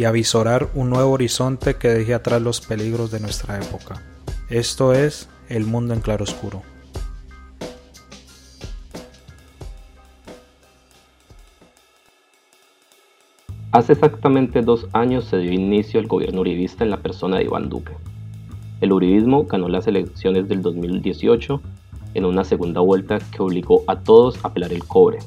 y avisorar un nuevo horizonte que deje atrás los peligros de nuestra época. Esto es El Mundo en Claroscuro. Hace exactamente dos años se dio inicio al gobierno uribista en la persona de Iván Duque. El uribismo ganó las elecciones del 2018 en una segunda vuelta que obligó a todos a pelar el cobre.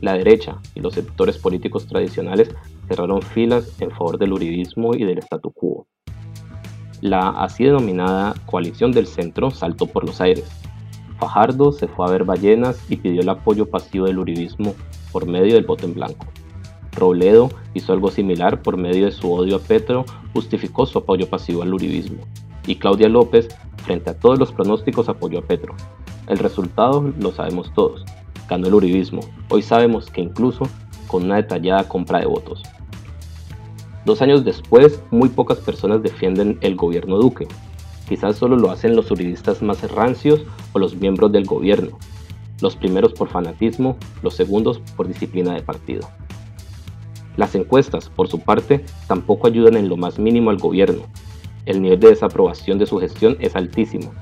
La derecha y los sectores políticos tradicionales cerraron filas en favor del uribismo y del statu quo. La así denominada coalición del centro saltó por los aires. Fajardo se fue a ver ballenas y pidió el apoyo pasivo del uribismo por medio del voto en blanco. Robledo hizo algo similar por medio de su odio a Petro, justificó su apoyo pasivo al uribismo. Y Claudia López, frente a todos los pronósticos, apoyó a Petro. El resultado lo sabemos todos. Ganó el uribismo. Hoy sabemos que incluso con una detallada compra de votos. Dos años después, muy pocas personas defienden el gobierno Duque. Quizás solo lo hacen los uribistas más rancios o los miembros del gobierno. Los primeros por fanatismo, los segundos por disciplina de partido. Las encuestas, por su parte, tampoco ayudan en lo más mínimo al gobierno. El nivel de desaprobación de su gestión es altísimo.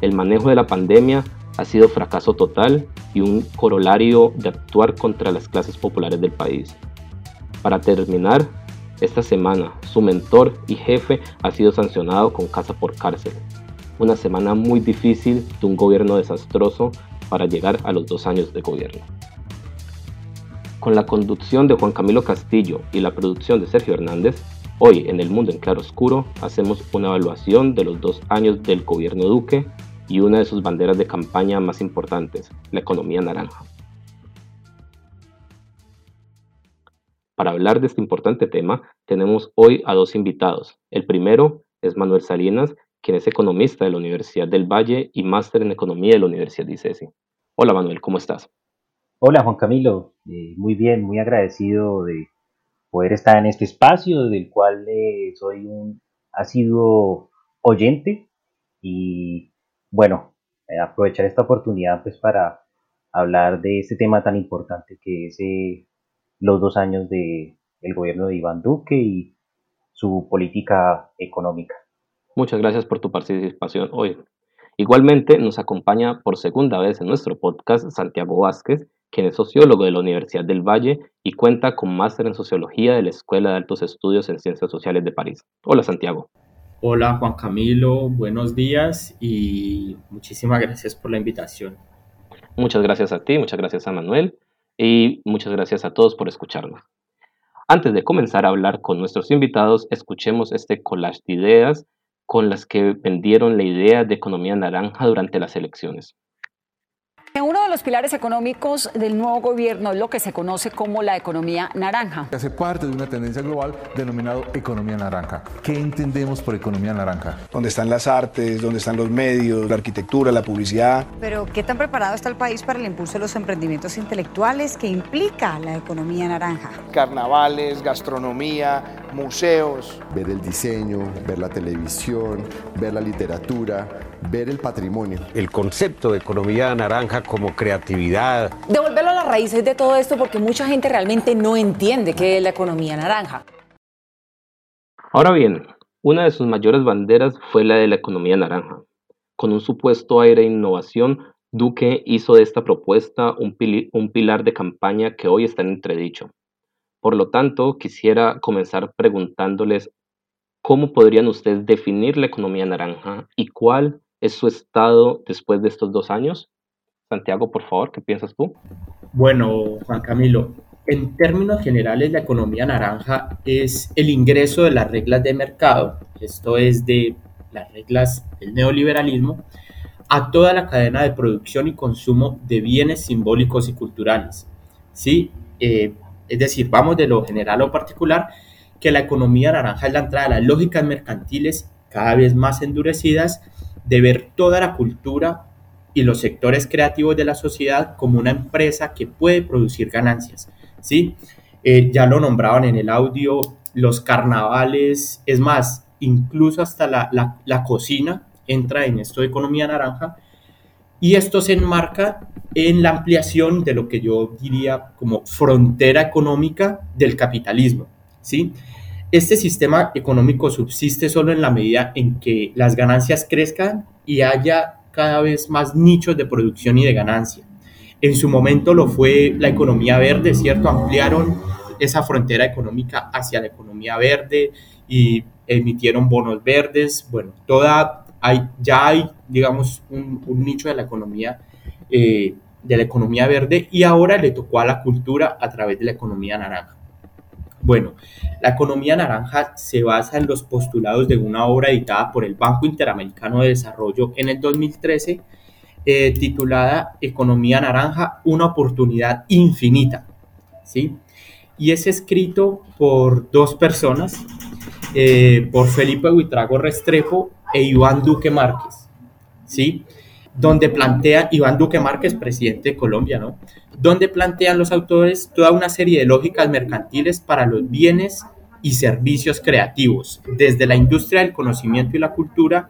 El manejo de la pandemia ha sido fracaso total y un corolario de actuar contra las clases populares del país. Para terminar, esta semana su mentor y jefe ha sido sancionado con casa por cárcel. Una semana muy difícil de un gobierno desastroso para llegar a los dos años de gobierno. Con la conducción de Juan Camilo Castillo y la producción de Sergio Hernández, hoy en El Mundo en Claro Oscuro hacemos una evaluación de los dos años del gobierno Duque y una de sus banderas de campaña más importantes, la economía naranja. Para hablar de este importante tema, tenemos hoy a dos invitados. El primero es Manuel Salinas, quien es economista de la Universidad del Valle y máster en economía de la Universidad de ICESI. Hola Manuel, ¿cómo estás? Hola Juan Camilo, eh, muy bien, muy agradecido de poder estar en este espacio del cual eh, soy un asiduo oyente y bueno, eh, aprovechar esta oportunidad pues para hablar de este tema tan importante que es los dos años del el gobierno de Iván Duque y su política económica. Muchas gracias por tu participación hoy. Igualmente nos acompaña por segunda vez en nuestro podcast Santiago Vázquez, quien es sociólogo de la Universidad del Valle y cuenta con máster en sociología de la Escuela de Altos Estudios en Ciencias Sociales de París. Hola Santiago. Hola Juan Camilo, buenos días y muchísimas gracias por la invitación. Muchas gracias a ti, muchas gracias a Manuel y muchas gracias a todos por escucharnos. Antes de comenzar a hablar con nuestros invitados, escuchemos este collage de ideas con las que vendieron la idea de economía naranja durante las elecciones. Uno de los pilares económicos del nuevo gobierno es lo que se conoce como la economía naranja. Hace parte de una tendencia global denominado economía naranja. ¿Qué entendemos por economía naranja? Donde están las artes, donde están los medios, la arquitectura, la publicidad. Pero ¿qué tan preparado está el país para el impulso de los emprendimientos intelectuales que implica la economía naranja? Carnavales, gastronomía, museos. Ver el diseño, ver la televisión, ver la literatura, ver el patrimonio. El concepto de economía naranja como creatividad. Devolverlo a las raíces de todo esto porque mucha gente realmente no entiende qué es la economía naranja. Ahora bien, una de sus mayores banderas fue la de la economía naranja. Con un supuesto aire de innovación, Duque hizo de esta propuesta un, un pilar de campaña que hoy está en entredicho. Por lo tanto, quisiera comenzar preguntándoles cómo podrían ustedes definir la economía naranja y cuál es su estado después de estos dos años. Santiago, por favor, ¿qué piensas tú? Bueno, Juan Camilo, en términos generales la economía naranja es el ingreso de las reglas de mercado, esto es de las reglas del neoliberalismo, a toda la cadena de producción y consumo de bienes simbólicos y culturales. ¿Sí? Eh, es decir, vamos de lo general a lo particular, que la economía naranja es la entrada a las lógicas mercantiles cada vez más endurecidas de ver toda la cultura y los sectores creativos de la sociedad como una empresa que puede producir ganancias. ¿sí? Eh, ya lo nombraban en el audio, los carnavales, es más, incluso hasta la, la cocina entra en esto de economía naranja, y esto se enmarca en la ampliación de lo que yo diría como frontera económica del capitalismo. ¿sí? Este sistema económico subsiste solo en la medida en que las ganancias crezcan y haya cada vez más nichos de producción y de ganancia. En su momento lo fue la economía verde, ¿cierto? Ampliaron esa frontera económica hacia la economía verde y emitieron bonos verdes. Bueno, toda, hay, ya hay, digamos, un, nicho de la economía eh, de la economía verde y ahora le tocó a la cultura a través de la economía naranja. Bueno, la economía naranja se basa en los postulados de una obra editada por el Banco Interamericano de Desarrollo en el 2013, eh, titulada Economía Naranja, una oportunidad infinita. ¿sí? Y es escrito por dos personas, eh, por Felipe Huitrago Restrepo e Iván Duque Márquez. ¿sí? donde plantea Iván Duque Márquez, presidente de Colombia, ¿no? Donde plantean los autores toda una serie de lógicas mercantiles para los bienes y servicios creativos, desde la industria del conocimiento y la cultura,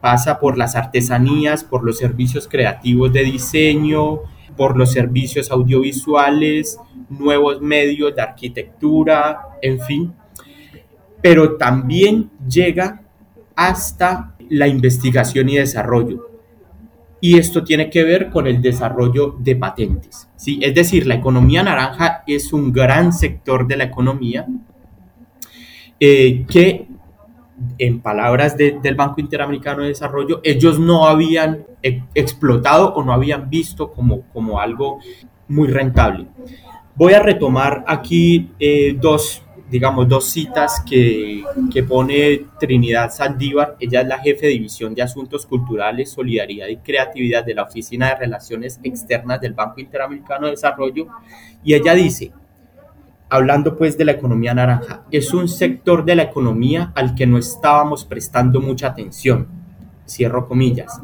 pasa por las artesanías, por los servicios creativos de diseño, por los servicios audiovisuales, nuevos medios de arquitectura, en fin, pero también llega hasta la investigación y desarrollo, y esto tiene que ver con el desarrollo de patentes. ¿sí? Es decir, la economía naranja es un gran sector de la economía eh, que, en palabras del Banco Interamericano de Desarrollo, ellos no habían e, explotado o no habían visto como, como algo muy rentable. Voy a retomar aquí eh, dos digamos, dos citas que, que, pone Trinidad Saldívar. Ella es la jefe de División de Asuntos Culturales, Solidaridad y Creatividad de la Oficina de Relaciones Externas del Banco Interamericano de Desarrollo. Y ella dice, hablando pues de la economía naranja, es un sector de la economía al que no estábamos prestando mucha atención. Cierro comillas.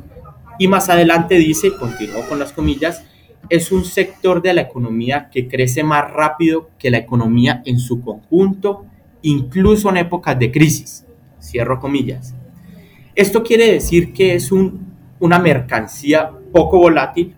Y más adelante dice, continúo con las comillas, es un sector de la economía que crece más rápido que la economía en su conjunto, incluso en épocas de crisis. Cierro comillas. Esto quiere decir que es un, una mercancía poco volátil,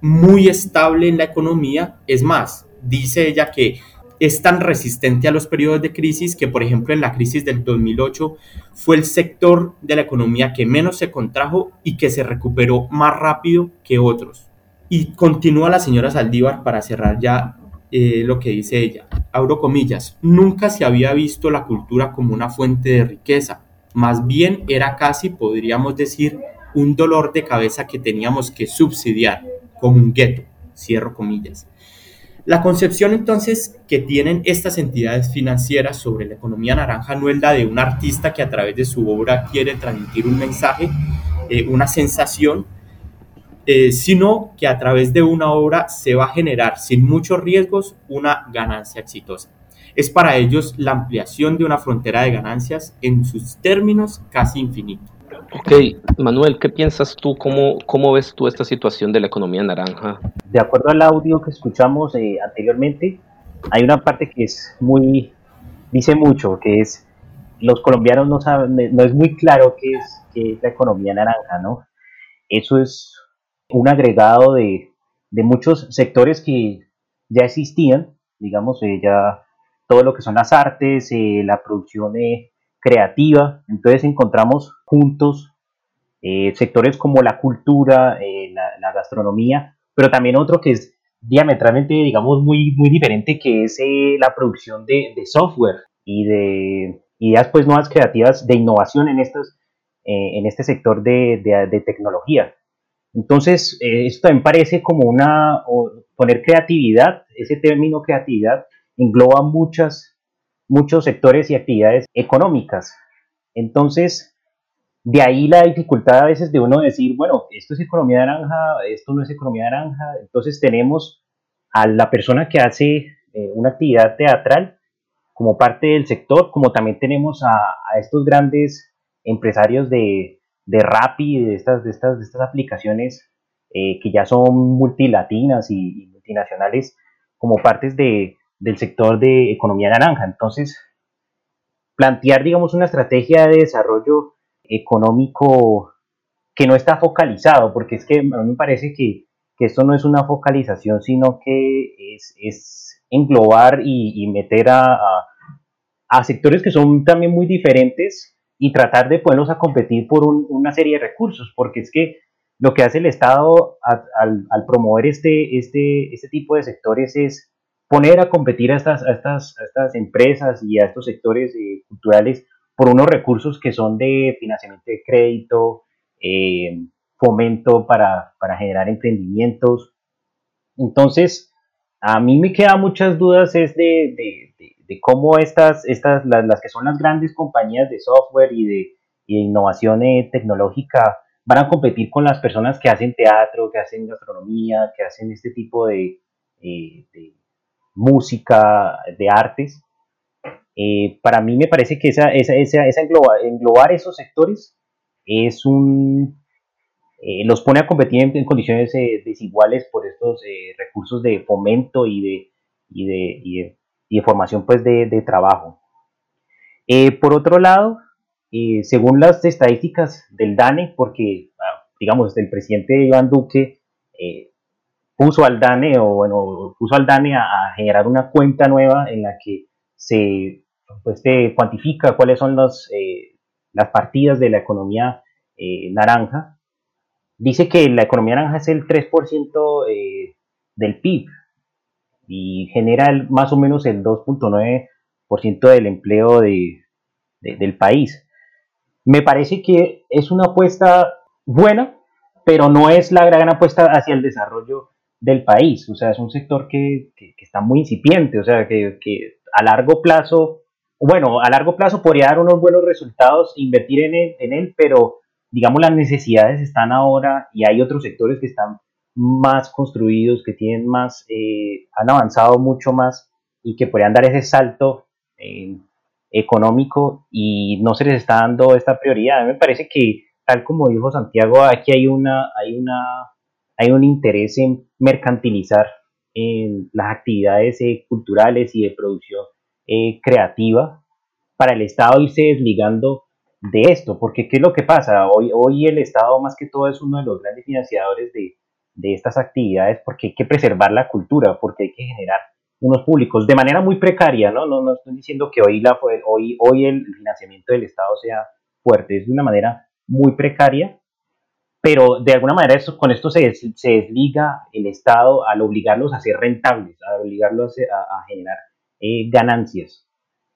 muy estable en la economía. Es más, dice ella que es tan resistente a los periodos de crisis que, por ejemplo, en la crisis del 2008 fue el sector de la economía que menos se contrajo y que se recuperó más rápido que otros. Y continúa la señora Saldívar para cerrar ya eh, lo que dice ella. Abro comillas, nunca se había visto la cultura como una fuente de riqueza, más bien era casi, podríamos decir, un dolor de cabeza que teníamos que subsidiar, como un gueto, cierro comillas. La concepción entonces que tienen estas entidades financieras sobre la economía naranja no es la de un artista que a través de su obra quiere transmitir un mensaje, eh, una sensación, eh, sino que a través de una obra se va a generar sin muchos riesgos una ganancia exitosa. Es para ellos la ampliación de una frontera de ganancias en sus términos casi infinitos. Ok, Manuel, ¿qué piensas tú? ¿Cómo, cómo ves tú esta situación de la economía naranja? De acuerdo al audio que escuchamos eh, anteriormente, hay una parte que es muy, dice mucho, que es, los colombianos no saben, no es muy claro qué es, qué es la economía naranja, ¿no? Eso es un agregado de, muchos sectores que ya existían, digamos, eh, ya todo lo que son las artes, eh, la producción eh, creativa, entonces encontramos juntos sectores como la cultura, la, gastronomía, pero también otro que es diametralmente, digamos, muy, muy diferente, que es la producción de, software y de ideas pues nuevas creativas de innovación en, estos, en este sector de tecnología. Entonces, eh, esto también parece como una, poner creatividad, ese término creatividad engloba muchas, muchos sectores y actividades económicas. Entonces, de ahí la dificultad a veces de uno decir, bueno, esto es economía naranja, esto no es economía naranja. Entonces tenemos a la persona que hace eh, una actividad teatral como parte del sector, como también tenemos a, a estos grandes empresarios de, de Rappi, de estas, de estas, de estas aplicaciones eh, que ya son multilatinas y, multinacionales como partes de, del sector de economía naranja. Entonces, plantear, digamos, una estrategia de desarrollo económico que no está focalizado, porque es que a mí me parece que, que esto no es una focalización, sino que es, es englobar y, meter a, a, sectores que son también muy diferentes y tratar de ponerlos a competir por una serie de recursos, porque es que lo que hace el Estado al, promover este, este, este tipo de sectores es poner a competir a estas, estas, estas empresas y a estos sectores eh, culturales por unos recursos que son de financiamiento de crédito, eh, fomento para, para, generar emprendimientos. Entonces, a mí me quedan muchas dudas es de, cómo estas, estas las, que son las grandes compañías de software y de, y de innovación eh, tecnológica van a competir con las personas que hacen teatro, que hacen gastronomía, que hacen este tipo de, de música, de artes. Eh, para mí me parece que esa, esa, esa, englobar, esos sectores es un, eh, los pone a competir en, condiciones eh, desiguales por estos recursos de fomento y de, y de, y de formación pues, de, de trabajo. por otro lado, según las estadísticas del DANE, porque ah, digamos, el presidente Iván Duque puso al DANE o bueno, puso al DANE a, generar una cuenta nueva en la que se pues, cuantifica cuáles son eh, las partidas de la economía eh, naranja. Dice que la economía naranja es el 3% eh, del PIB y genera más o menos el 2.9% del empleo de, del país. Me parece que es una apuesta buena, pero no es la gran apuesta hacia el desarrollo del país, o sea, es un sector que, está muy incipiente, o sea, que, a largo plazo, bueno, a largo plazo podría dar unos buenos resultados, invertir en él, en él, pero digamos las necesidades están ahora y hay otros sectores que están más construidos, que tienen más, eh, han avanzado mucho más y que podrían dar ese salto eh, económico y no se les está dando esta prioridad. A mí me parece que, tal como dijo Santiago, aquí hay una, hay una hay un interés en mercantilizar en las actividades eh, culturales y de producción eh, creativa para el Estado irse desligando de esto, porque ¿qué es lo que pasa? Hoy, hoy el Estado más que todo es uno de los grandes financiadores de, de estas actividades porque hay que preservar la cultura, porque hay que generar unos públicos de manera muy precaria, ¿no? No, no estoy diciendo que hoy, la, hoy, hoy el financiamiento del Estado sea fuerte, es de una manera muy precaria pero de alguna manera eso, con esto se, se, desliga el Estado al obligarlos a ser rentables, a obligarlos a, generar eh, ganancias.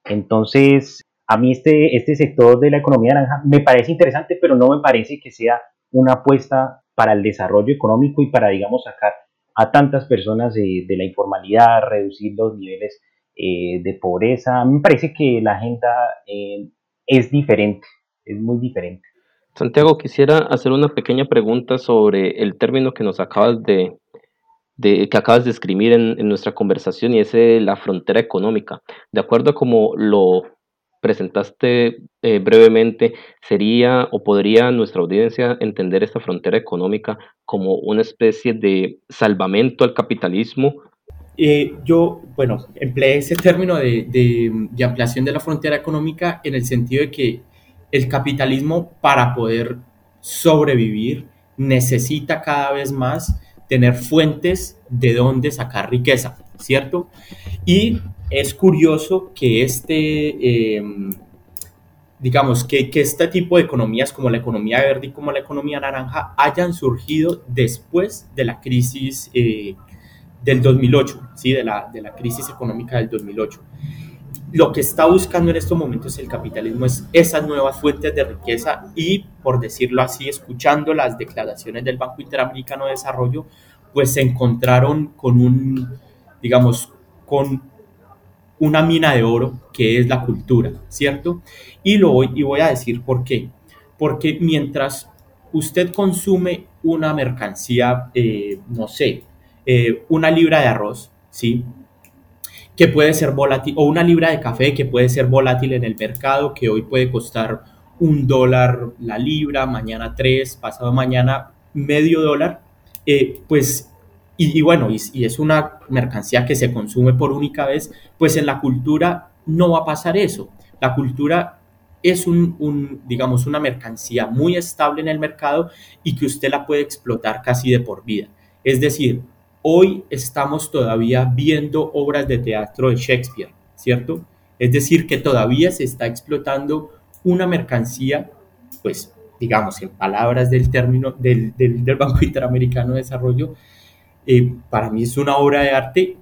Entonces, a mí este, este sector de la economía naranja me parece interesante, pero no me parece que sea una apuesta para el desarrollo económico y para, digamos, sacar a tantas personas de, la informalidad, reducir los niveles eh, de pobreza. Me parece que la agenda eh, es diferente, es muy diferente. Santiago, quisiera hacer una pequeña pregunta sobre el término que nos acabas de, que acabas de escribir en, nuestra conversación y es la frontera económica. De acuerdo a como lo presentaste eh, brevemente, ¿sería o podría nuestra audiencia entender esta frontera económica como una especie de salvamento al capitalismo? Eh, yo, bueno, empleé ese término de, de, de ampliación de la frontera económica en el sentido de que el capitalismo para poder sobrevivir necesita cada vez más tener fuentes de donde sacar riqueza, ¿cierto? Y es curioso que este, em, digamos, que, este tipo de economías como la economía verde y como la economía naranja hayan surgido después de la crisis eh, del 2008, ¿sí? De la, de la crisis económica del 2008 lo que está buscando en estos momentos el capitalismo es esas nuevas fuentes de riqueza y, por decirlo así, escuchando las declaraciones del Banco Interamericano de Desarrollo, pues se encontraron con un, digamos, con una mina de oro que es la cultura, ¿cierto? Y, lo voy, y voy a decir por qué. Porque mientras usted consume una mercancía, eh, no sé, eh, una libra de arroz, ¿sí? que puede ser volátil, o una libra de café que puede ser volátil en el mercado, que hoy puede costar un dólar la libra, mañana tres, pasado mañana medio dólar, eh, pues, y, bueno, y, es una mercancía que se consume por única vez, pues en la cultura no va a pasar eso. La cultura es un, digamos, una mercancía muy estable en el mercado y que usted la puede explotar casi de por vida. Es decir, hoy estamos todavía viendo obras de teatro de Shakespeare, ¿cierto? Es decir, que todavía se está explotando una mercancía, pues, digamos, en palabras del término del, Banco Interamericano de Desarrollo, eh, para mí es una obra de arte,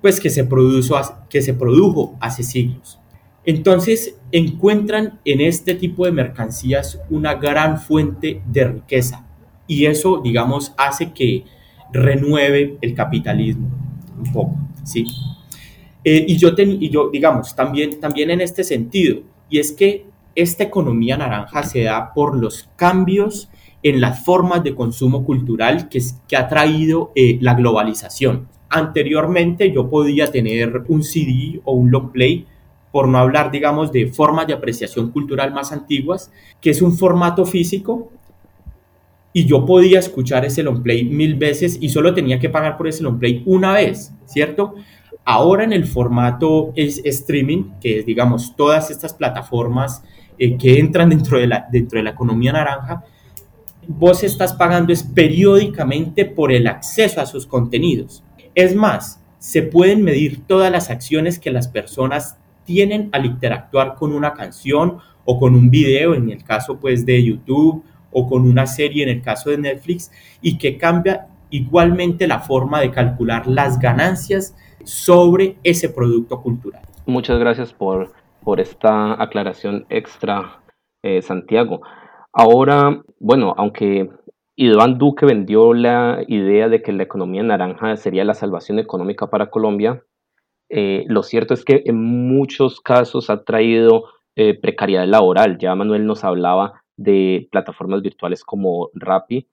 pues, que se, produjo, que se produjo hace siglos. Entonces, encuentran en este tipo de mercancías una gran fuente de riqueza y eso, digamos, hace que renueve el capitalismo un poco, ¿sí? Eh, y, yo y yo, digamos, también, también en este sentido, y es que esta economía naranja se da por los cambios en las formas de consumo cultural que, que ha traído eh, la globalización. Anteriormente yo podía tener un CD o un long play, por no hablar, digamos, de formas de apreciación cultural más antiguas, que es un formato físico y yo podía escuchar ese long play mil veces y solo tenía que pagar por ese long play una vez, ¿cierto? Ahora en el formato es streaming, que es, digamos, todas estas plataformas eh, que entran dentro de, la, dentro de la economía naranja, vos estás pagando es periódicamente por el acceso a sus contenidos. Es más, se pueden medir todas las acciones que las personas tienen al interactuar con una canción o con un video, en el caso pues de YouTube o con una serie en el caso de Netflix y que cambia igualmente la forma de calcular las ganancias sobre ese producto cultural. Muchas gracias por, por esta aclaración extra, eh, Santiago. Ahora, bueno, aunque Iván Duque vendió la idea de que la economía naranja sería la salvación económica para Colombia, eh, lo cierto es que en muchos casos ha traído eh, precariedad laboral. Ya Manuel nos hablaba de plataformas virtuales como Rappi.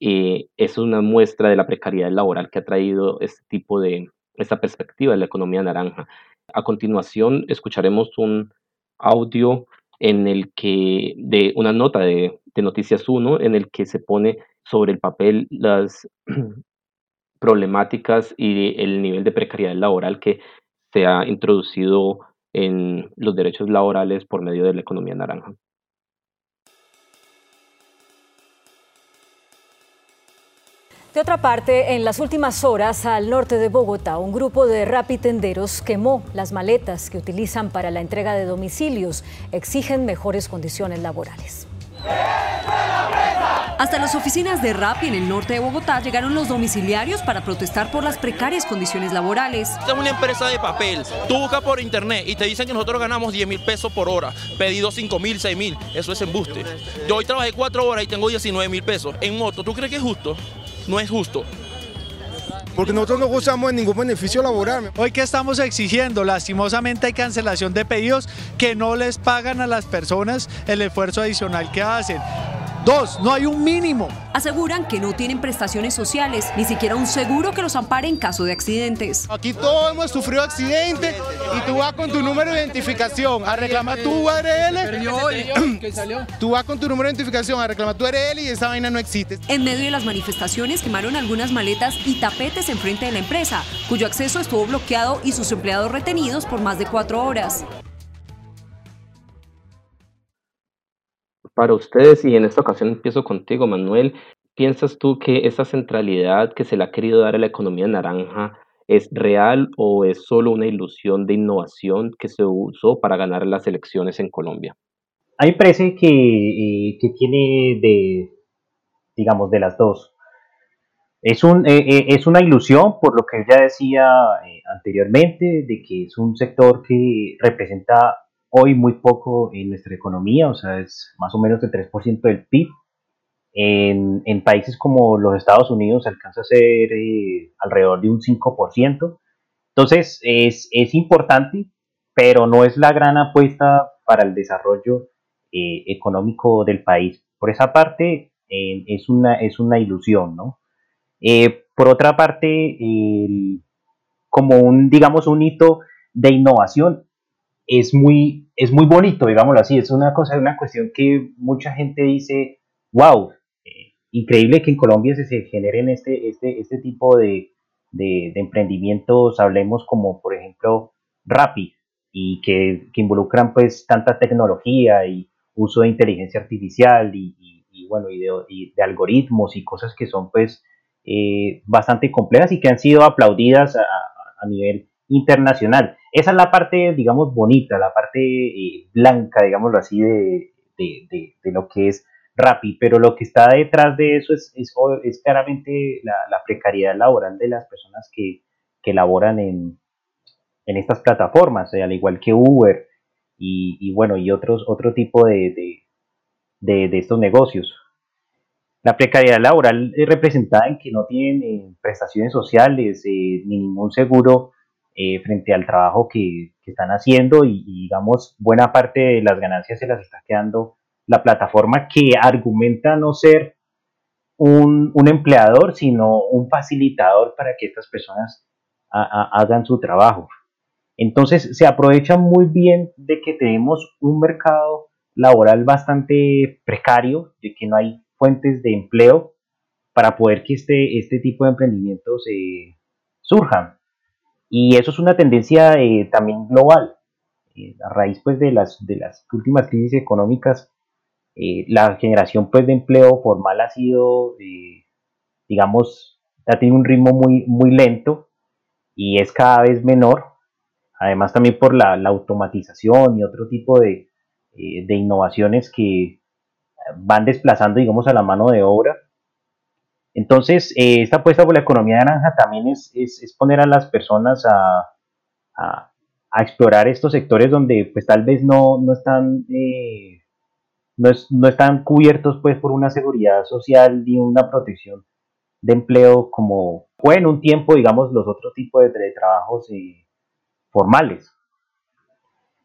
Eh, es una muestra de la precariedad laboral que ha traído este tipo de, esta perspectiva de la economía naranja. A continuación escucharemos un audio en el que, de una nota de, Noticias 1, en el que se pone sobre el papel las problemáticas y el nivel de precariedad laboral que se ha introducido en los derechos laborales por medio de la economía naranja. De otra parte, en las últimas horas, al norte de Bogotá, un grupo de rapitenderos quemó las maletas que utilizan para la entrega de domicilios. Exigen mejores condiciones laborales. Hasta las oficinas de Rappi en el norte de Bogotá llegaron los domiciliarios para protestar por las precarias condiciones laborales. Esta es una empresa de papel. Tú buscas por internet y te dicen que nosotros ganamos 10 mil pesos por hora. Pedido 5 mil, 6 mil. Eso es embuste. Yo hoy trabajé 4 horas y tengo 19 mil pesos en moto. ¿Tú crees que es justo? No es justo. Porque nosotros no gozamos de ningún beneficio laboral. Hoy que estamos exigiendo, lastimosamente hay cancelación de pedidos que no les pagan a las personas el esfuerzo adicional que hacen. Dos, no hay un mínimo. Aseguran que no tienen prestaciones sociales, ni siquiera un seguro que los ampare en caso de accidentes. Aquí todos hemos sufrido accidentes y tú vas con tu número de identificación a reclamar tu URL. Tú vas con tu número de identificación a reclamar tu URL y esa vaina no existe. En medio de las manifestaciones quemaron algunas maletas y tapetes enfrente de la empresa, cuyo acceso estuvo bloqueado y sus empleados retenidos por más de cuatro horas. Para ustedes, y en esta ocasión empiezo contigo, Manuel, ¿piensas tú que esa centralidad que se le ha querido dar a la economía naranja es real o es solo una ilusión de innovación que se usó para ganar las elecciones en Colombia? A mí que, eh, que tiene de, digamos, de las dos. Es, un, eh, eh, es una ilusión, por lo que ya decía anteriormente, de que es un sector que representa hoy muy poco en nuestra economía, o sea, es más o menos el 3% del PIB. En, en, países como los Estados Unidos alcanza a ser eh, alrededor de un 5%. Entonces, es, es, importante, pero no es la gran apuesta para el desarrollo eh, económico del país. Por esa parte, eh, es, una, es una ilusión, ¿no? por otra parte, como un, digamos, un hito de innovación, es muy, es muy bonito, digámoslo así, es una cosa, una cuestión que mucha gente dice, wow, eh, increíble que en Colombia se, generen este, este, este tipo de, de, emprendimientos, hablemos como por ejemplo Rappi, y que, que, involucran pues tanta tecnología y uso de inteligencia artificial y, bueno, y de, de, algoritmos y cosas que son pues eh, bastante complejas y que han sido aplaudidas a, a nivel internacional. Esa es la parte, digamos, bonita, la parte eh, blanca, digámoslo así, de, de, de, lo que es Rappi, pero lo que está detrás de eso es, es, claramente la, la, precariedad laboral de las personas que, que laboran en, en estas plataformas, eh, al igual que Uber y, y, bueno, y otros, otro tipo de, de, de, estos negocios. La precariedad laboral es representada en que no tienen eh, prestaciones sociales ni ningún seguro eh, frente al trabajo que, están haciendo y, digamos buena parte de las ganancias se las está quedando la plataforma que argumenta no ser un, empleador sino un facilitador para que estas personas hagan su trabajo. Entonces se aprovecha muy bien de que tenemos un mercado laboral bastante precario, de que no hay fuentes de empleo para poder que este, este tipo de emprendimientos eh, surjan. Y eso es una tendencia eh, también global. Eh, a raíz pues, de, las, de las últimas crisis económicas, eh, la generación pues, de empleo formal ha sido, digamos, ha tenido un ritmo muy, muy lento y es cada vez menor. Además también por la, la automatización y otro tipo de, de innovaciones que van desplazando, digamos, a la mano de obra entonces, eh, esta apuesta por la economía naranja también es, es, poner a las personas a, a, explorar estos sectores donde pues tal vez no, no están... Eh, no, no, están cubiertos pues por una seguridad social ni una protección de empleo como fue en un tiempo, digamos, los otros tipos de, de trabajos eh, formales.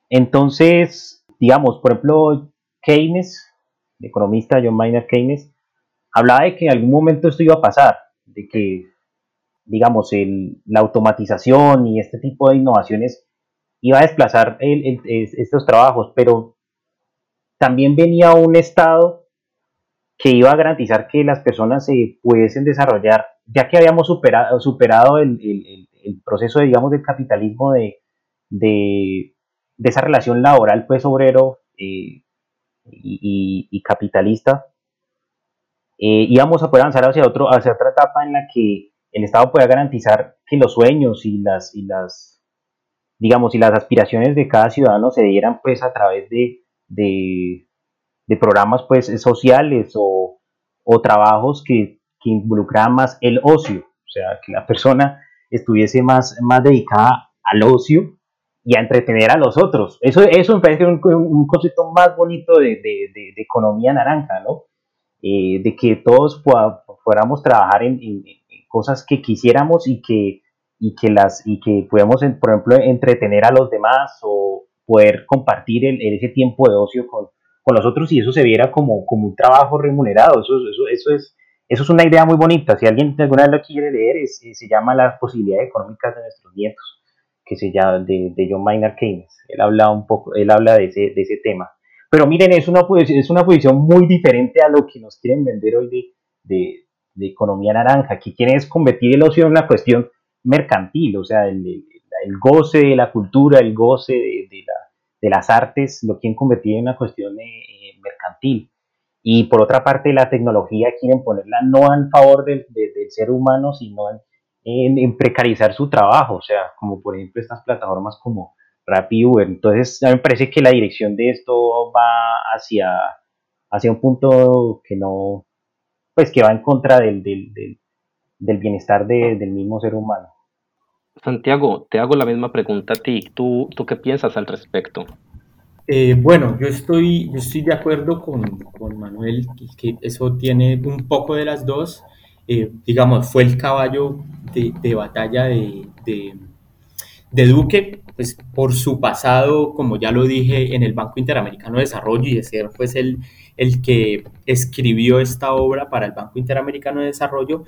Entonces, digamos, por ejemplo, Keynes, el economista John Maynard Keynes, hablaba de que en algún momento esto iba a pasar, de que, digamos, el, la automatización y este tipo de innovaciones iba a desplazar estos trabajos, pero también venía un Estado que iba a garantizar que las personas se pudiesen desarrollar, ya que habíamos superado, superado el, proceso, digamos, del capitalismo de, de, esa relación laboral, pues, obrero eh, y capitalista, eh, íbamos a poder avanzar hacia, otro, hacia otra etapa en la que el Estado pueda garantizar que los sueños y las, y las, digamos, y las aspiraciones de cada ciudadano se dieran pues a través de, de, programas pues sociales o, o trabajos que, que involucraran más el ocio, o sea, que la persona estuviese más, más dedicada al ocio y a entretener a los otros. Eso, eso me parece un, un concepto más bonito de, de, de, economía naranja, ¿no? Eh, de que todos podamos trabajar en, cosas que quisiéramos y que, y que, las, y que podamos, por ejemplo, entretener a los demás o poder compartir el, ese tiempo de ocio con, con los otros y eso se viera como, como un trabajo remunerado. Eso, eso, eso, es, eso es una idea muy bonita. Si alguien alguna vez lo quiere leer, es, se llama Las posibilidades económicas de nuestros nietos, que se llama de, de John Maynard Keynes. Él habla un poco, él habla de ese, de ese tema. Pero miren, es una, es una posición muy diferente a lo que nos quieren vender hoy de, de, economía naranja, que quieren es convertir el ocio en una cuestión mercantil, o sea, el, el, goce de la cultura, el goce de, de, la, de, las artes, lo quieren convertir en una cuestión eh, eh, mercantil. Y por otra parte, la tecnología quieren ponerla no en favor del, del ser humano, sino en, en, precarizar su trabajo, o sea, como por ejemplo estas plataformas como Rappi Uber. Entonces, a mí me parece que la dirección de esto va hacia, hacia un punto que no, pues que va en contra del, del, del, bienestar del mismo ser humano. Santiago, te hago la misma pregunta a ti. ¿Tú, tú qué piensas al respecto? Eh, bueno, yo estoy, yo estoy de acuerdo con, con, Manuel, que eso tiene un poco de las dos. Eh, digamos, fue el caballo de, de batalla de, de, de Duque, pues por su pasado, como ya lo dije, en el Banco Interamericano de Desarrollo y de ser pues el, el que escribió esta obra para el Banco Interamericano de Desarrollo.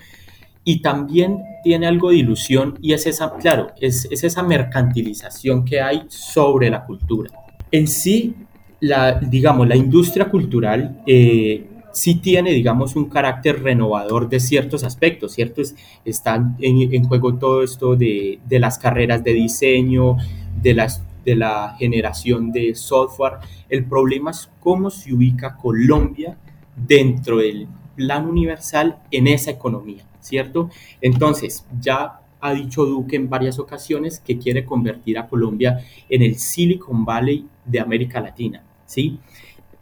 y también tiene algo de ilusión y es esa, claro, es, esa mercantilización que hay sobre la cultura. En sí, la, digamos, la industria cultural eh, sí tiene, digamos, un carácter renovador de ciertos aspectos, ¿cierto? están en, juego todo esto de, de, las carreras de diseño, de, las, de la generación de software. El problema es cómo se ubica Colombia dentro del plan universal en esa economía, ¿cierto? Entonces, ya ha dicho Duque en varias ocasiones que quiere convertir a Colombia en el Silicon Valley de América Latina, ¿sí?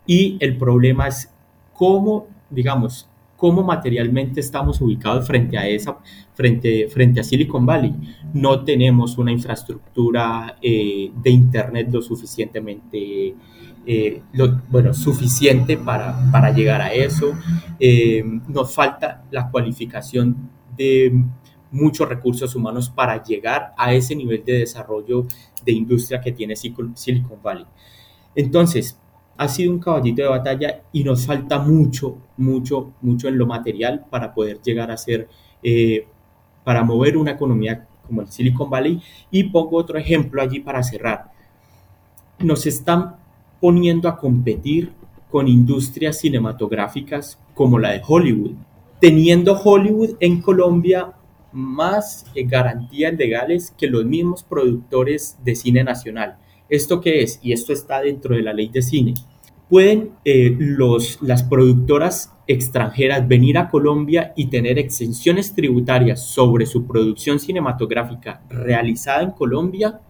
Y el problema es cómo, digamos, cómo materialmente estamos ubicados frente a esa, frente, frente a Silicon Valley. No tenemos una infraestructura eh, de internet lo suficientemente, eh, bueno, suficiente para, para, llegar a eso. Eh, nos falta la cualificación de muchos recursos humanos para llegar a ese nivel de desarrollo de industria que tiene Silicon Valley. Entonces, ha sido un caballito de batalla y nos falta mucho, mucho, mucho en lo material para poder llegar a ser, eh, para mover una economía como el Silicon Valley. Y pongo otro ejemplo allí para cerrar. Nos están poniendo a competir con industrias cinematográficas como la de Hollywood, teniendo Hollywood en Colombia más eh, garantías legales que los mismos productores de cine nacional. ¿Esto qué es? Y esto está dentro de la ley de cine pueden eh, los, las productoras extranjeras venir a Colombia y tener exenciones tributarias sobre su producción cinematográfica realizada en Colombia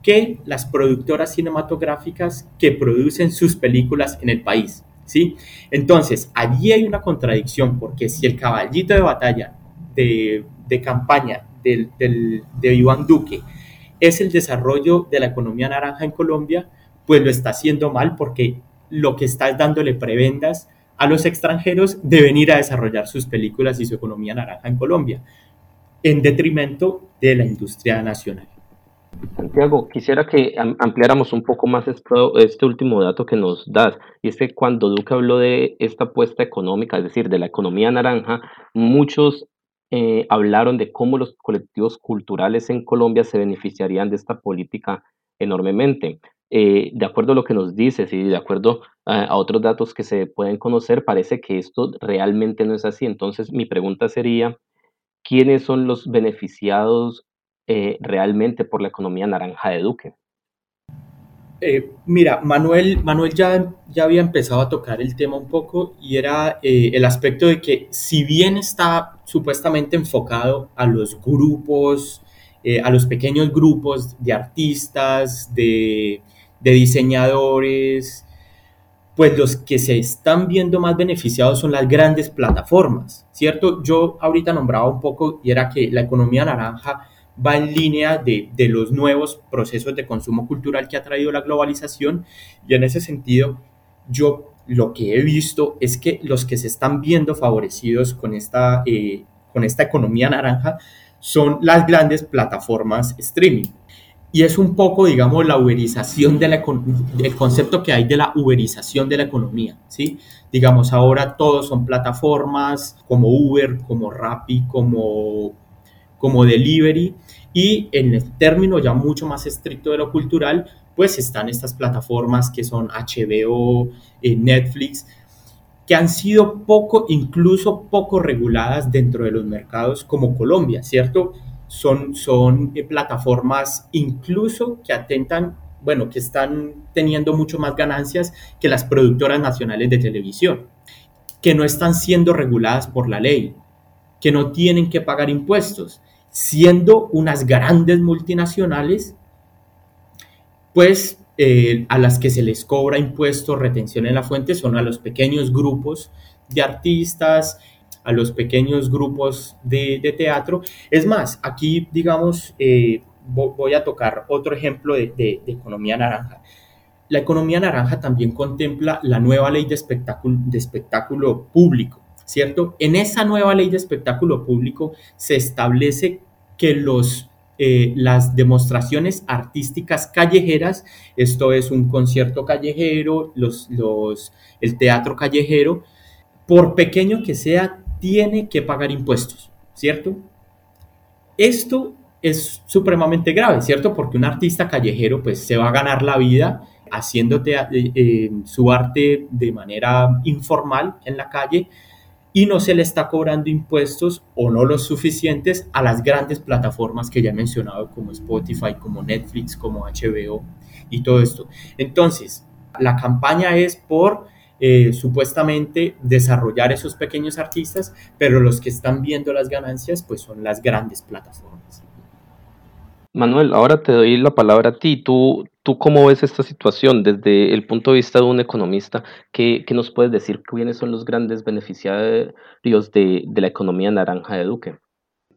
que las productoras cinematográficas que producen sus películas en el país. ¿sí? Entonces, allí hay una contradicción, porque si el caballito de batalla de, campaña del, de Iván Duque es el desarrollo de la economía naranja en Colombia, pues lo está haciendo mal porque lo que está es dándole prebendas a los extranjeros de venir a desarrollar sus películas y su economía naranja en Colombia, en detrimento de la industria nacional. Santiago, quisiera que ampliáramos un poco más este último dato que nos das, y es que cuando Duque habló de esta apuesta económica, es decir, de la economía naranja, muchos eh, hablaron de cómo los colectivos culturales en Colombia se beneficiarían de esta política enormemente. Eh, de acuerdo a lo que nos dices y de acuerdo a, otros datos que se pueden conocer, parece que esto realmente no es así. Entonces, mi pregunta sería, ¿quiénes son los beneficiados eh, realmente por la economía naranja de Duque? Eh, mira, Manuel, Manuel ya, ya había empezado a tocar el tema un poco y era el aspecto de que si bien está supuestamente enfocado a los grupos, a los pequeños grupos de artistas, de, de diseñadores, pues los que se están viendo más beneficiados son las grandes plataformas, ¿cierto? Yo ahorita nombraba un poco y era que la economía naranja va en línea de, de, los nuevos procesos de consumo cultural que ha traído la globalización y en ese sentido yo lo que he visto es que los que se están viendo favorecidos con esta, eh, con esta economía naranja son las grandes plataformas streaming y es un poco, digamos, la uberización del concepto que hay de la uberización de la economía, ¿sí? Digamos, ahora todos son plataformas como Uber, como Rappi, como, como Delivery, y en el término ya mucho más estricto de lo cultural, pues están estas plataformas que son HBO, eh, Netflix, que han sido poco, incluso poco reguladas dentro de los mercados como Colombia, ¿cierto? Son, son eh, plataformas incluso que atentan, bueno, que están teniendo mucho más ganancias que las productoras nacionales de televisión, que no están siendo reguladas por la ley, que no tienen que pagar impuestos, siendo unas grandes multinacionales, pues eh, a las que se les cobra impuestos, retención en la fuente, son a los pequeños grupos de artistas, a los pequeños grupos de, teatro. Es más, aquí, digamos, eh, voy a tocar otro ejemplo de, economía naranja. La economía naranja también contempla la nueva ley de espectáculo, de espectáculo público, ¿cierto? En esa nueva ley de espectáculo público se establece que los eh, las demostraciones artísticas callejeras, esto es un concierto callejero, los, los, el teatro callejero, por pequeño que sea, tiene que pagar impuestos. ¿cierto? Esto es supremamente grave, ¿cierto? Porque un artista callejero pues se va a ganar la vida haciéndote eh, eh, su arte de manera informal en la calle y no se le está cobrando impuestos o no los suficientes a las grandes plataformas que ya he mencionado como Spotify, como Netflix, como HBO y todo esto. Entonces, la campaña es por eh, supuestamente desarrollar esos pequeños artistas, pero los que están viendo las ganancias pues son las grandes plataformas. Manuel, ahora te doy la palabra a ti. ¿Tú, tú cómo ves esta situación desde el punto de vista de un economista? ¿Qué, qué nos puedes decir? ¿Quiénes son los grandes beneficiarios de, de, la economía naranja de Duque?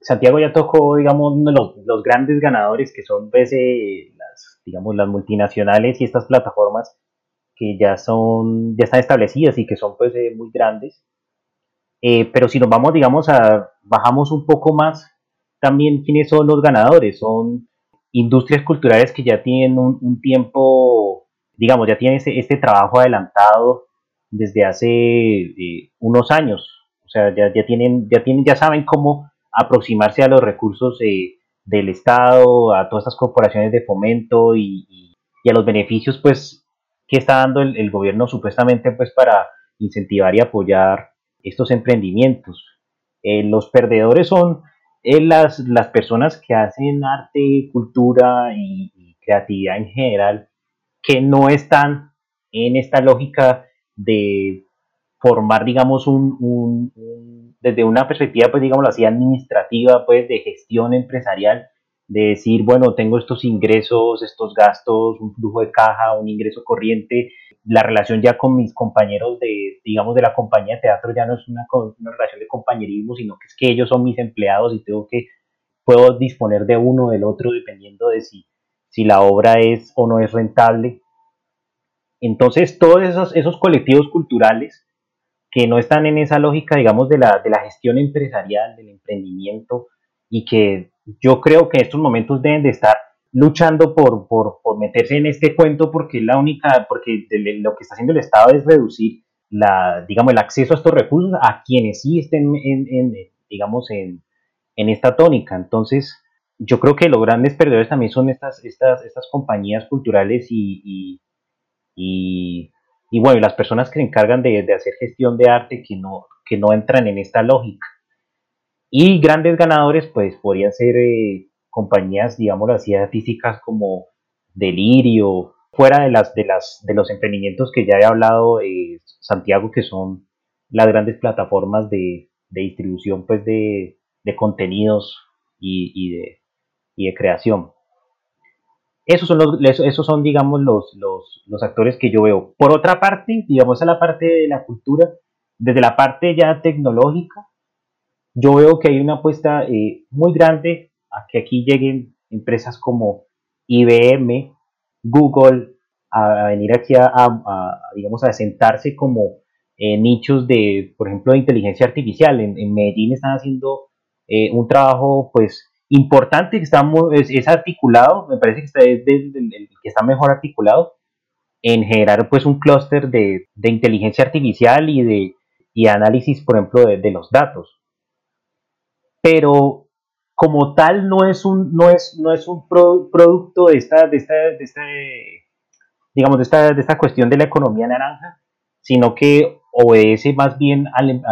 Santiago ya tocó, digamos, los, los grandes ganadores que son pues, eh, las, digamos, las multinacionales y estas plataformas que ya son, ya están establecidas y que son pues eh, muy grandes. Eh, pero si nos vamos, digamos, a, bajamos un poco más, también quiénes son los ganadores, son industrias culturales que ya tienen un, tiempo, digamos, ya tienen este, trabajo adelantado desde hace eh, unos años. O sea, ya, ya, tienen, ya tienen, ya saben cómo aproximarse a los recursos del Estado, a todas estas corporaciones de fomento y, y, a los beneficios, pues, que está dando el, gobierno supuestamente pues para incentivar y apoyar estos emprendimientos. Eh, los perdedores son eh, las, las personas que hacen arte, cultura y, creatividad en general, que no están en esta lógica de formar, digamos, un, desde una perspectiva, pues, digamos así, administrativa, pues, de gestión empresarial, de decir, bueno, tengo estos ingresos, estos gastos, un flujo de caja, un ingreso corriente, la relación ya con mis compañeros de, digamos, de la compañía de teatro ya no es una, una relación de compañerismo, sino que es que ellos son mis empleados y tengo que, puedo disponer de uno o del otro dependiendo de si, si la obra es o no es rentable. Entonces, todos esos, esos colectivos culturales que no están en esa lógica, digamos, de la, de la gestión empresarial, del emprendimiento, y que yo creo que en estos momentos deben de estar luchando por, por, por meterse en este cuento porque la única, porque lo que está haciendo el Estado es reducir la, digamos, el acceso a estos recursos a quienes sí estén en, en digamos, en, en, esta tónica. Entonces, yo creo que los grandes perdedores también son estas, estas, estas compañías culturales y, y, y, y bueno, las personas que se encargan de, de, hacer gestión de arte que no, que no entran en esta lógica. Y grandes ganadores, pues podrían ser eh, compañías, digamos así, artísticas como Delirio, fuera de, las, de, las, de los emprendimientos que ya he hablado, eh, Santiago, que son las grandes plataformas de, de distribución pues, de, de contenidos y, y, de, y, de, creación. Esos son, esos son digamos, los, los, los actores que yo veo. Por otra parte, digamos, a la parte de la cultura, desde la parte ya tecnológica, yo veo que hay una apuesta eh, muy grande a que aquí lleguen empresas como IBM, Google, a, venir aquí a, digamos, a sentarse como eh, nichos de, por ejemplo, de inteligencia artificial. En, Medellín están haciendo eh, un trabajo, pues, importante, que está es, articulado, me parece que está, es que está mejor articulado en generar, pues, un clúster de, de, inteligencia artificial y de y análisis, por ejemplo, de los datos pero como tal no es un, no es, no es un producto de esta, de esta, de digamos, de esta, de esta cuestión de la economía naranja, sino que obedece más bien al,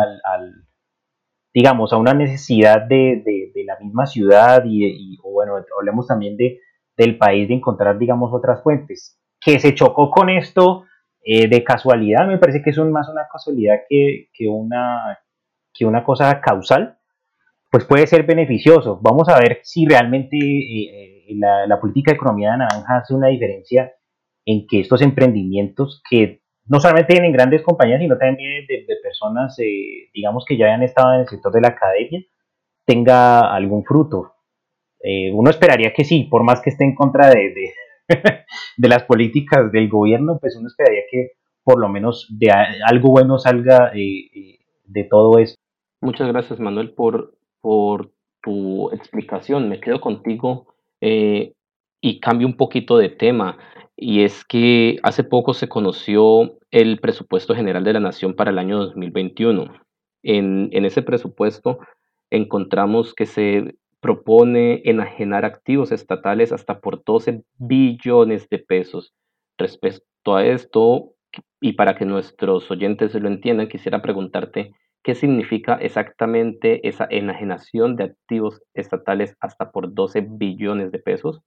digamos, a una necesidad de, de, la misma ciudad y, y, bueno, hablemos también de, del país de encontrar, digamos, otras fuentes. Que se chocó con esto eh, de casualidad, me parece que es más una casualidad que, que, una, que una cosa causal, pues puede ser beneficioso. Vamos a ver si realmente eh, eh, la, política de economía de naranja hace una diferencia en que estos emprendimientos que no solamente tienen grandes compañías, sino también de, personas, eh, digamos, que ya hayan estado en el sector de la academia, tenga algún fruto. uno esperaría que sí, por más que esté en contra de, de, de, las políticas del gobierno, pues uno esperaría que por lo menos de algo bueno salga de todo esto. Muchas gracias, Manuel, por por tu explicación. Me quedo contigo eh, y cambio un poquito de tema. Y es que hace poco se conoció el presupuesto general de la Nación para el año 2021. En, en ese presupuesto encontramos que se propone enajenar activos estatales hasta por 12 billones de pesos. Respecto a esto, y para que nuestros oyentes lo entiendan, quisiera preguntarte qué significa exactamente esa enajenación de activos estatales hasta por 12 billones de pesos.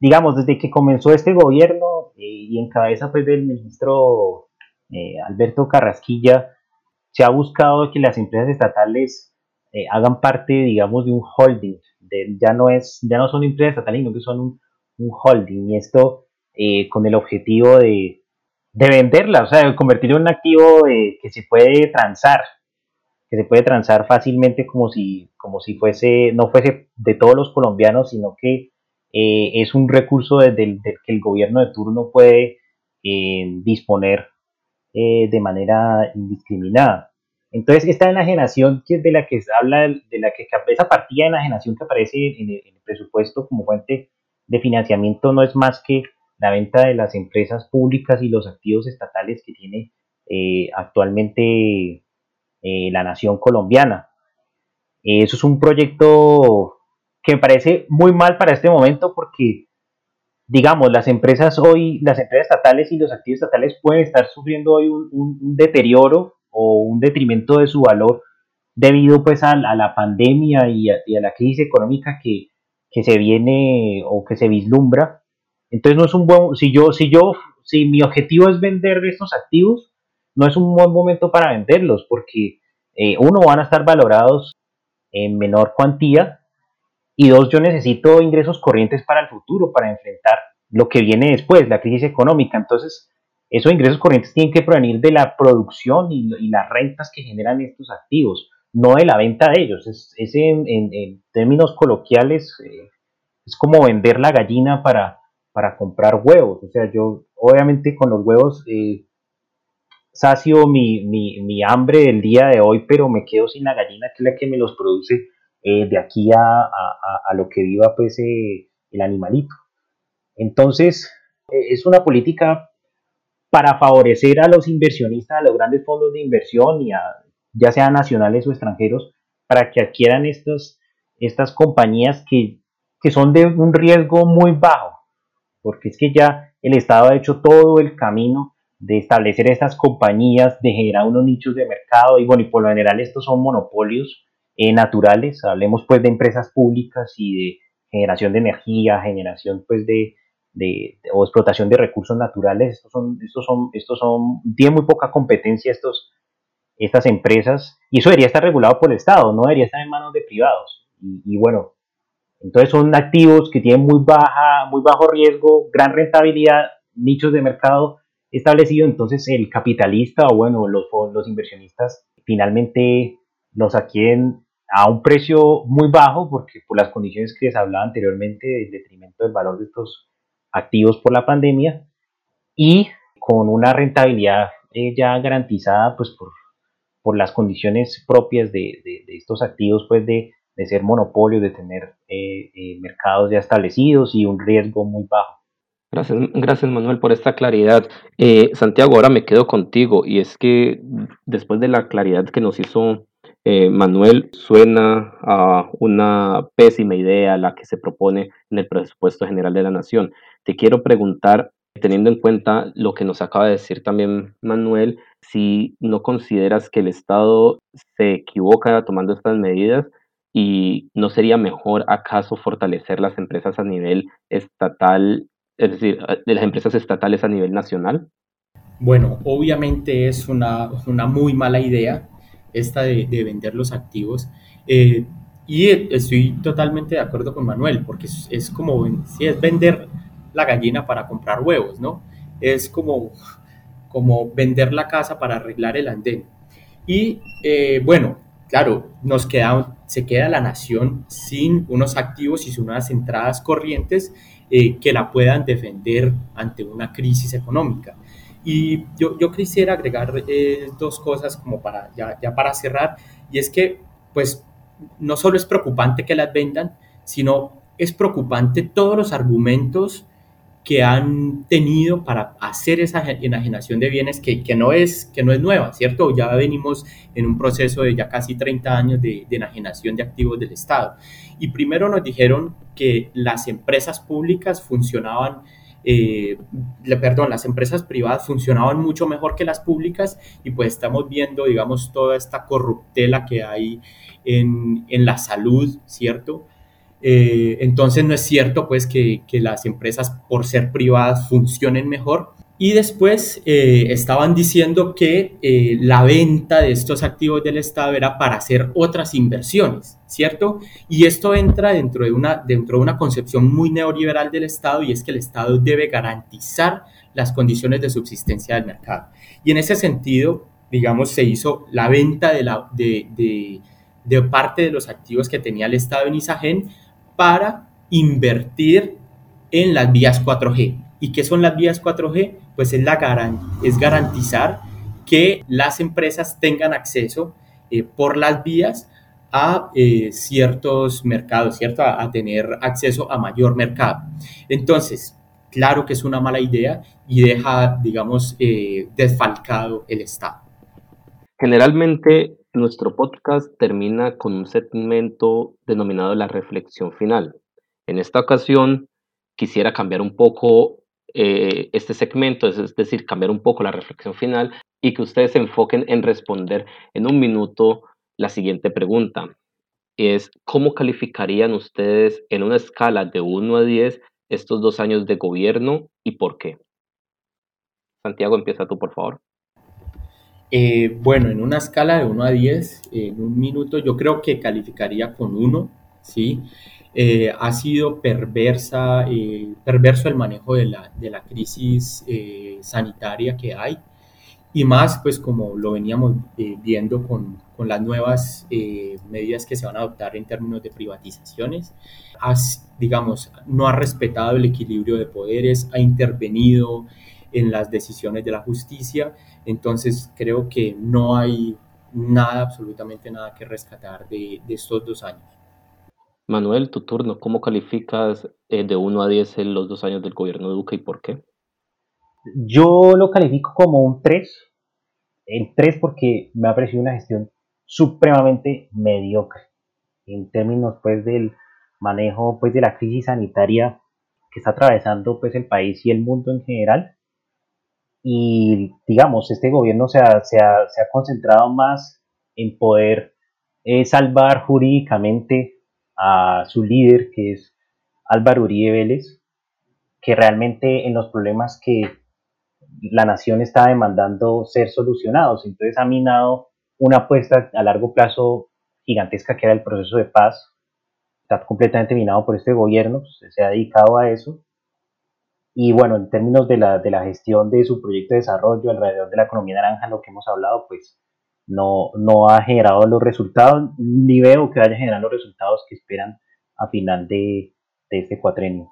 Digamos, desde que comenzó este gobierno eh, y en cabeza pues, del ministro eh, Alberto Carrasquilla, se ha buscado que las empresas estatales eh, hagan parte, digamos, de un holding. ya, no es, ya no son empresas estatales, sino que son un, holding. Y esto con el objetivo de, de venderla, o sea, de convertirlo en un activo que se puede transar, que se puede transar fácilmente como si, como si fuese, no fuese de todos los colombianos, sino que eh, es un recurso del que el gobierno de turno puede eh, disponer eh, de manera indiscriminada. Entonces, esta enajenación que de la que se habla, de la que esa partida de enajenación que aparece en el, presupuesto como fuente de financiamiento no es más que la venta de las empresas públicas y los activos estatales que tiene actualmente la nación colombiana. eso es un proyecto que me parece muy mal para este momento porque, digamos, las empresas hoy, las empresas estatales y los activos estatales pueden estar sufriendo hoy un, deterioro o un detrimento de su valor debido pues a, la pandemia y a, la crisis económica que, se viene o que se vislumbra. Entonces no es un buen, si yo, si yo, si mi objetivo es vender estos activos, no es un buen momento para venderlos porque eh, uno van a estar valorados en menor cuantía y dos, yo necesito ingresos corrientes para el futuro, para enfrentar lo que viene después, la crisis económica. Entonces, esos ingresos corrientes tienen que provenir de la producción y, las rentas que generan estos activos, no de la venta de ellos. Es, en, términos coloquiales, eh, es como vender la gallina para, para comprar huevos. O sea, yo obviamente con los huevos eh, sacio mi, mi, mi hambre del día de hoy, pero me quedo sin la gallina que es la que me los produce eh, de aquí a, lo que viva pues eh, el animalito. Entonces, eh, es una política para favorecer a los inversionistas, a los grandes fondos de inversión, y a, ya sean nacionales o extranjeros, para que adquieran estas, estas compañías que, que son de un riesgo muy bajo, porque es que ya el Estado ha hecho todo el camino de establecer estas compañías, de generar unos nichos de mercado, y bueno, y por lo general estos son monopolios eh, naturales, hablemos pues de empresas públicas y de generación de energía, generación pues de, de, o explotación de recursos naturales, estos son, estos son, estos son, tienen muy poca competencia estos, estas empresas, y eso debería estar regulado por el Estado, no debería estar en manos de privados. Y, bueno, entonces son activos que tienen muy baja, muy bajo riesgo, gran rentabilidad, nichos de mercado establecido, entonces el capitalista o bueno, los, los inversionistas finalmente los adquieren a un precio muy bajo, porque por las condiciones que les hablaba anteriormente, del detrimento del valor de estos activos por la pandemia, y con una rentabilidad eh, ya garantizada pues por, las condiciones propias de, estos activos, pues de, de, ser monopolios, de tener eh, eh, mercados ya establecidos y un riesgo muy bajo. Gracias, gracias Manuel por esta claridad. Santiago, ahora me quedo contigo y es que después de la claridad que nos hizo eh, Manuel, suena a una pésima idea la que se propone en el presupuesto general de la nación. Te quiero preguntar, teniendo en cuenta lo que nos acaba de decir también Manuel, si no consideras que el Estado se equivoca tomando estas medidas y no sería mejor acaso fortalecer las empresas a nivel estatal, es decir, de las empresas estatales a nivel nacional? Bueno, obviamente es una, una muy mala idea esta de, vender los activos. Eh, y estoy totalmente de acuerdo con Manuel, porque es, como, si es vender la gallina para comprar huevos, ¿no? Es como, como vender la casa para arreglar el andén. Y eh, bueno, claro, nos queda, se queda la nación sin unos activos y sin unas entradas corrientes eh, que la puedan defender ante una crisis económica. Y yo, yo quisiera agregar eh, dos cosas como para, ya, para cerrar, y es que, pues, no solo es preocupante que las vendan, sino es preocupante todos los argumentos que han tenido para hacer esa enajenación de bienes que, que, no es, que no es nueva, ¿cierto? Ya venimos en un proceso de ya casi 30 años de, enajenación de activos del Estado. Y primero nos dijeron que las empresas públicas funcionaban eh, perdón, las empresas privadas funcionaban mucho mejor que las públicas y pues estamos viendo, digamos, toda esta corruptela que hay en, en la salud, ¿cierto? Eh, entonces no es cierto pues que, que, las empresas por ser privadas funcionen mejor. Y después eh, estaban diciendo que eh, la venta de estos activos del Estado era para hacer otras inversiones, ¿cierto? Y esto entra dentro de, una, dentro de una concepción muy neoliberal del Estado y es que el Estado debe garantizar las condiciones de subsistencia del mercado. Y en ese sentido, digamos, se hizo la venta de, la, de, de, de parte de los activos que tenía el Estado en Isagen para invertir en las vías 4G. ¿Y qué son las vías 4G? Pues es, la es garantizar que las empresas tengan acceso eh, por las vías a eh, ciertos mercados, ¿cierto? A, tener acceso a mayor mercado. Entonces, claro que es una mala idea y deja, digamos, eh, desfalcado el Estado. Generalmente nuestro podcast termina con un segmento denominado la reflexión final. En esta ocasión quisiera cambiar un poco eh, este segmento, es, decir, cambiar un poco la reflexión final y que ustedes se enfoquen en responder en un minuto la siguiente pregunta. Es, ¿cómo calificarían ustedes en una escala de 1 a 10 estos dos años de gobierno y por qué? Santiago, empieza tú, por favor. Eh, bueno, en una escala de 1 a 10, en un minuto yo creo que calificaría con 1, ¿sí? Eh, ha sido perversa, eh, perverso el manejo de la, de la crisis sanitaria que hay y más pues como lo veníamos viendo con, con, las nuevas medidas que se van a adoptar en términos de privatizaciones. Has, digamos, no ha respetado el equilibrio de poderes, ha intervenido en las decisiones de la justicia entonces creo que no hay nada, absolutamente nada que rescatar de, estos dos años. Manuel, tu turno, ¿cómo calificas eh, de 1 a 10 en los dos años del gobierno de Duque y por qué? Yo lo califico como un 3. El 3 porque me ha parecido una gestión supremamente mediocre en términos pues del manejo pues de la crisis sanitaria que está atravesando pues el país y el mundo en general y digamos, este gobierno se ha, se ha, se ha concentrado más en poder eh, salvar jurídicamente a su líder, que es Álvaro Uribe Vélez, que realmente en los problemas que la nación está demandando ser solucionados. Entonces ha minado una apuesta a largo plazo gigantesca que era el proceso de paz. Está completamente minado por este gobierno, se ha dedicado a eso. Y bueno, en términos de la, de la gestión de su proyecto de desarrollo alrededor de la economía naranja, lo que hemos hablado, pues no, no ha generado los resultados, ni veo que vaya a generar los resultados que esperan a final de, de este cuatrenio.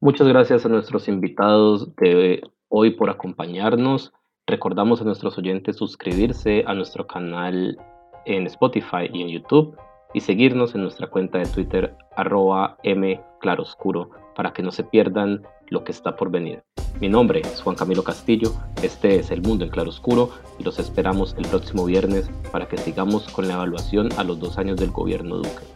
Muchas gracias a nuestros invitados de hoy por acompañarnos. Recordamos a nuestros oyentes suscribirse a nuestro canal en Spotify y en YouTube y seguirnos en nuestra cuenta de Twitter arroba mclaroscuro para que no se pierdan lo que está por venir. Mi nombre es Juan Camilo Castillo, este es El Mundo en Claroscuro y los esperamos el próximo viernes para que sigamos con la evaluación a los dos años del gobierno Duque.